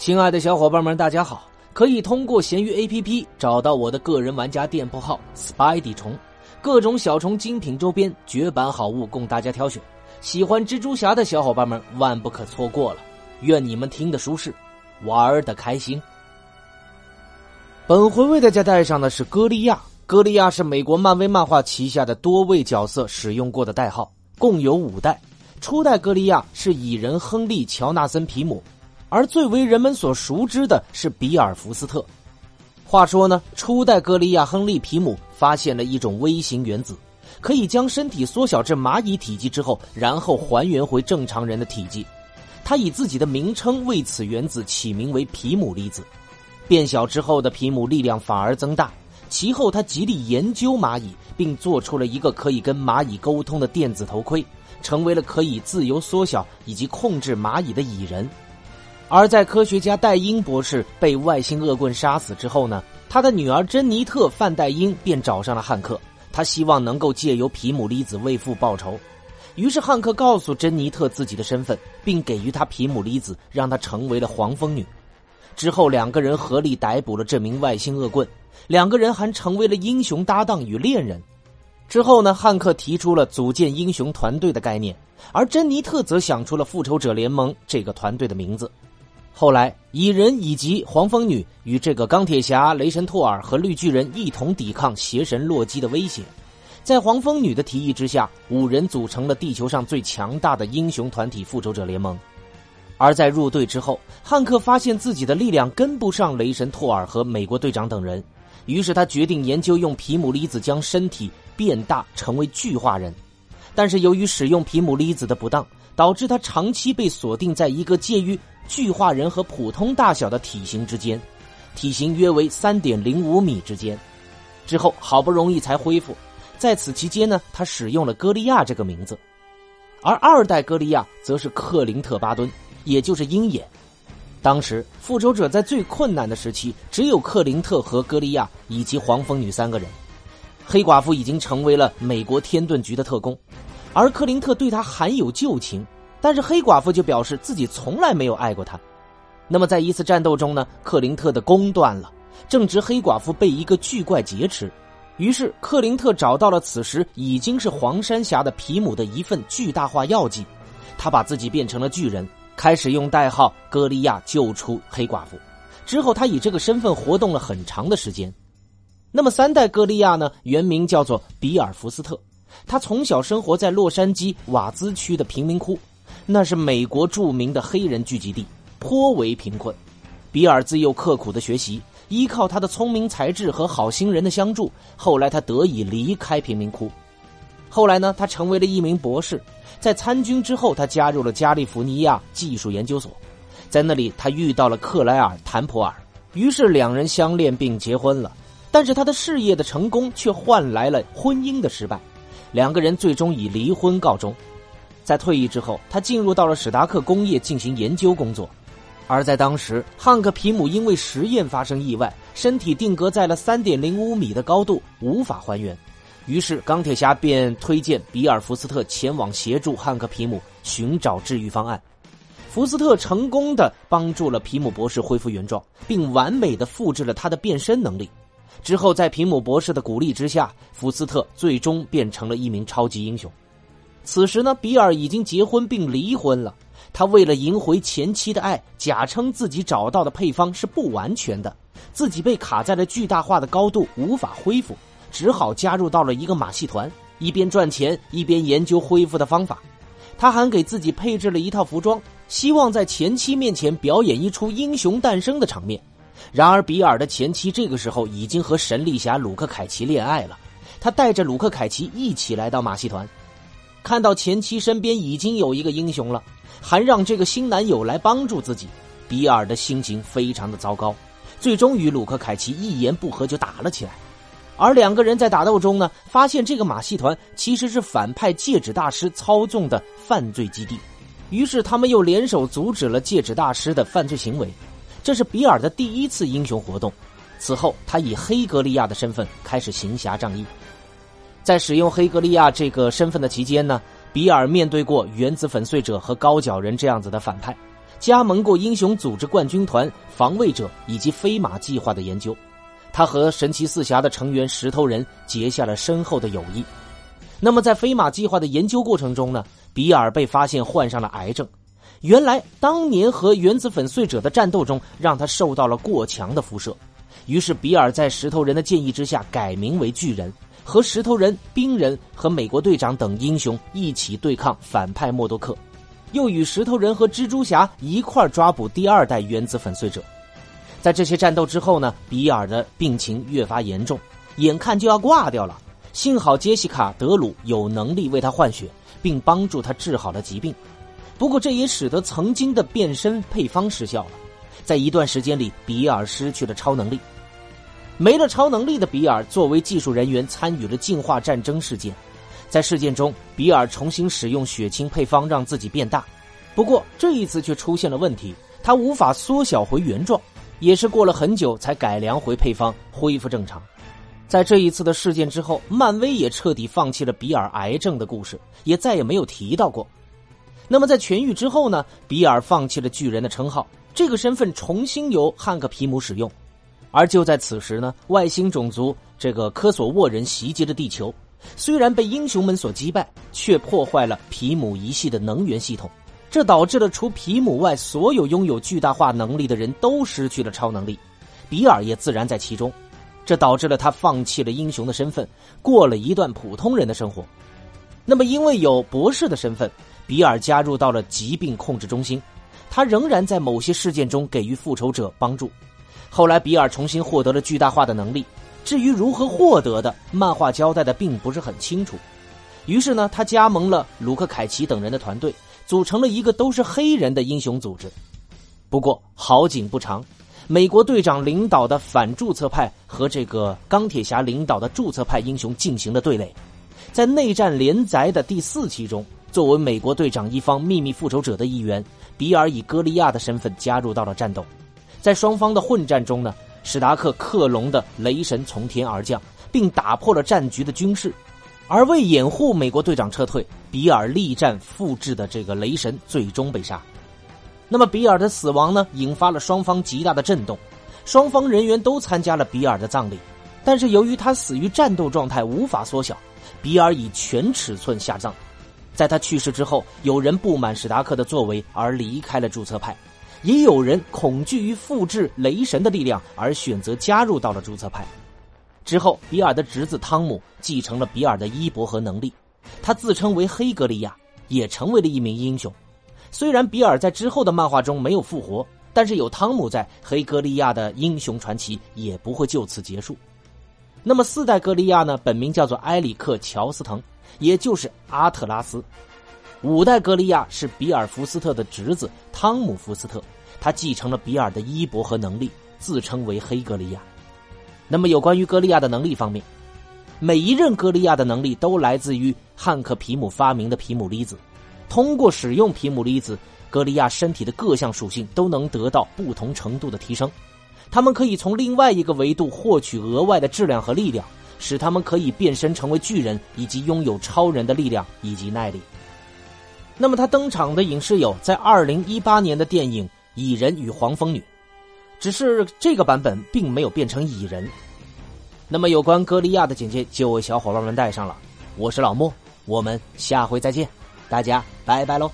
亲爱的小伙伴们，大家好！可以通过闲鱼 APP 找到我的个人玩家店铺号 Spidey 虫，各种小虫精品周边、绝版好物供大家挑选。喜欢蜘蛛侠的小伙伴们万不可错过了。愿你们听得舒适，玩的开心。本回为大家带上的是歌利亚。歌利亚是美国漫威漫画旗下的多位角色使用过的代号，共有五代。初代歌利亚是蚁人亨利·乔纳森·皮姆，而最为人们所熟知的是比尔·福斯特。话说呢，初代格利亚亨利·皮姆发现了一种微型原子，可以将身体缩小至蚂蚁体积之后，然后还原回正常人的体积。他以自己的名称为此原子起名为皮姆粒子。变小之后的皮姆力量反而增大。其后，他极力研究蚂蚁，并做出了一个可以跟蚂蚁沟通的电子头盔，成为了可以自由缩小以及控制蚂蚁的蚁人。而在科学家戴因博士被外星恶棍杀死之后呢，他的女儿珍妮特·范戴因便找上了汉克，他希望能够借由皮姆粒子为父报仇。于是汉克告诉珍妮特自己的身份，并给予他皮姆粒子，让他成为了黄蜂女。之后，两个人合力逮捕了这名外星恶棍。两个人还成为了英雄搭档与恋人。之后呢，汉克提出了组建英雄团队的概念，而珍妮特则想出了复仇者联盟这个团队的名字。后来，蚁人以及黄蜂女与这个钢铁侠、雷神托尔和绿巨人一同抵抗邪神洛基的威胁。在黄蜂女的提议之下，五人组成了地球上最强大的英雄团体——复仇者联盟。而在入队之后，汉克发现自己的力量跟不上雷神托尔和美国队长等人。于是他决定研究用皮姆粒子将身体变大成为巨化人，但是由于使用皮姆粒子的不当，导致他长期被锁定在一个介于巨化人和普通大小的体型之间，体型约为三点零五米之间。之后好不容易才恢复，在此期间呢，他使用了歌利亚这个名字，而二代歌利亚则是克林特·巴顿，也就是鹰眼。当时，复仇者在最困难的时期，只有克林特和歌利亚以及黄蜂女三个人。黑寡妇已经成为了美国天盾局的特工，而克林特对她含有旧情，但是黑寡妇就表示自己从来没有爱过他。那么，在一次战斗中呢，克林特的弓断了，正值黑寡妇被一个巨怪劫持，于是克林特找到了此时已经是黄山峡的皮姆的一份巨大化药剂，他把自己变成了巨人。开始用代号“歌利亚”救出黑寡妇，之后他以这个身份活动了很长的时间。那么三代歌利亚呢？原名叫做比尔·福斯特，他从小生活在洛杉矶瓦兹区的贫民窟，那是美国著名的黑人聚集地，颇为贫困。比尔自幼刻苦的学习，依靠他的聪明才智和好心人的相助，后来他得以离开贫民窟。后来呢，他成为了一名博士。在参军之后，他加入了加利福尼亚技术研究所，在那里他遇到了克莱尔·谭普尔，于是两人相恋并结婚了。但是他的事业的成功却换来了婚姻的失败，两个人最终以离婚告终。在退役之后，他进入到了史达克工业进行研究工作，而在当时，汉克皮姆因为实验发生意外，身体定格在了三点零五米的高度，无法还原。于是，钢铁侠便推荐比尔·福斯特前往协助汉克·皮姆寻找治愈方案。福斯特成功的帮助了皮姆博士恢复原状，并完美的复制了他的变身能力。之后，在皮姆博士的鼓励之下，福斯特最终变成了一名超级英雄。此时呢，比尔已经结婚并离婚了。他为了赢回前妻的爱，假称自己找到的配方是不完全的，自己被卡在了巨大化的高度，无法恢复。只好加入到了一个马戏团，一边赚钱一边研究恢复的方法。他还给自己配置了一套服装，希望在前妻面前表演一出英雄诞生的场面。然而，比尔的前妻这个时候已经和神力侠鲁克凯奇恋爱了。他带着鲁克凯奇一起来到马戏团，看到前妻身边已经有一个英雄了，还让这个新男友来帮助自己。比尔的心情非常的糟糕，最终与鲁克凯奇一言不合就打了起来。而两个人在打斗中呢，发现这个马戏团其实是反派戒指大师操纵的犯罪基地，于是他们又联手阻止了戒指大师的犯罪行为。这是比尔的第一次英雄活动。此后，他以黑格利亚的身份开始行侠仗义。在使用黑格利亚这个身份的期间呢，比尔面对过原子粉碎者和高脚人这样子的反派，加盟过英雄组织冠军团、防卫者以及飞马计划的研究。他和神奇四侠的成员石头人结下了深厚的友谊。那么，在飞马计划的研究过程中呢，比尔被发现患上了癌症。原来，当年和原子粉碎者的战斗中，让他受到了过强的辐射。于是，比尔在石头人的建议之下改名为巨人，和石头人、冰人和美国队长等英雄一起对抗反派默多克，又与石头人和蜘蛛侠一块抓捕第二代原子粉碎者。在这些战斗之后呢，比尔的病情越发严重，眼看就要挂掉了。幸好杰西卡·德鲁有能力为他换血，并帮助他治好了疾病。不过，这也使得曾经的变身配方失效了。在一段时间里，比尔失去了超能力。没了超能力的比尔，作为技术人员参与了进化战争事件。在事件中，比尔重新使用血清配方让自己变大。不过这一次却出现了问题，他无法缩小回原状。也是过了很久才改良回配方，恢复正常。在这一次的事件之后，漫威也彻底放弃了比尔癌症的故事，也再也没有提到过。那么在痊愈之后呢？比尔放弃了巨人的称号，这个身份重新由汉克皮姆使用。而就在此时呢，外星种族这个科索沃人袭击了地球，虽然被英雄们所击败，却破坏了皮姆一系的能源系统，这导致了除皮姆外所有拥有巨大化能力的人都失去了超能力，比尔也自然在其中。这导致了他放弃了英雄的身份，过了一段普通人的生活。那么，因为有博士的身份，比尔加入到了疾病控制中心。他仍然在某些事件中给予复仇者帮助。后来，比尔重新获得了巨大化的能力。至于如何获得的，漫画交代的并不是很清楚。于是呢，他加盟了鲁克·凯奇等人的团队，组成了一个都是黑人的英雄组织。不过，好景不长。美国队长领导的反注册派和这个钢铁侠领导的注册派英雄进行了对垒，在内战连载的第四期中，作为美国队长一方秘密复仇者的一员，比尔以歌利亚的身份加入到了战斗。在双方的混战中呢，史达克克隆的雷神从天而降，并打破了战局的军事，而为掩护美国队长撤退，比尔力战复制的这个雷神最终被杀。那么比尔的死亡呢，引发了双方极大的震动，双方人员都参加了比尔的葬礼，但是由于他死于战斗状态，无法缩小，比尔以全尺寸下葬。在他去世之后，有人不满史达克的作为而离开了注册派，也有人恐惧于复制雷神的力量而选择加入到了注册派。之后，比尔的侄子汤姆继承了比尔的衣钵和能力，他自称为黑格利亚，也成为了一名英雄。虽然比尔在之后的漫画中没有复活，但是有汤姆在，黑格利亚的英雄传奇也不会就此结束。那么四代格利亚呢？本名叫做埃里克·乔斯滕，也就是阿特拉斯。五代格利亚是比尔·福斯特的侄子汤姆·福斯特，他继承了比尔的衣钵和能力，自称为黑格利亚。那么有关于格利亚的能力方面，每一任格利亚的能力都来自于汉克皮姆发明的皮姆粒子。通过使用皮姆粒子，格利亚身体的各项属性都能得到不同程度的提升。他们可以从另外一个维度获取额外的质量和力量，使他们可以变身成为巨人，以及拥有超人的力量以及耐力。那么他登场的影视有在二零一八年的电影《蚁人与黄蜂女》，只是这个版本并没有变成蚁人。那么有关歌利亚的简介就为小伙伴们带上了。我是老莫，我们下回再见。大家拜拜喽。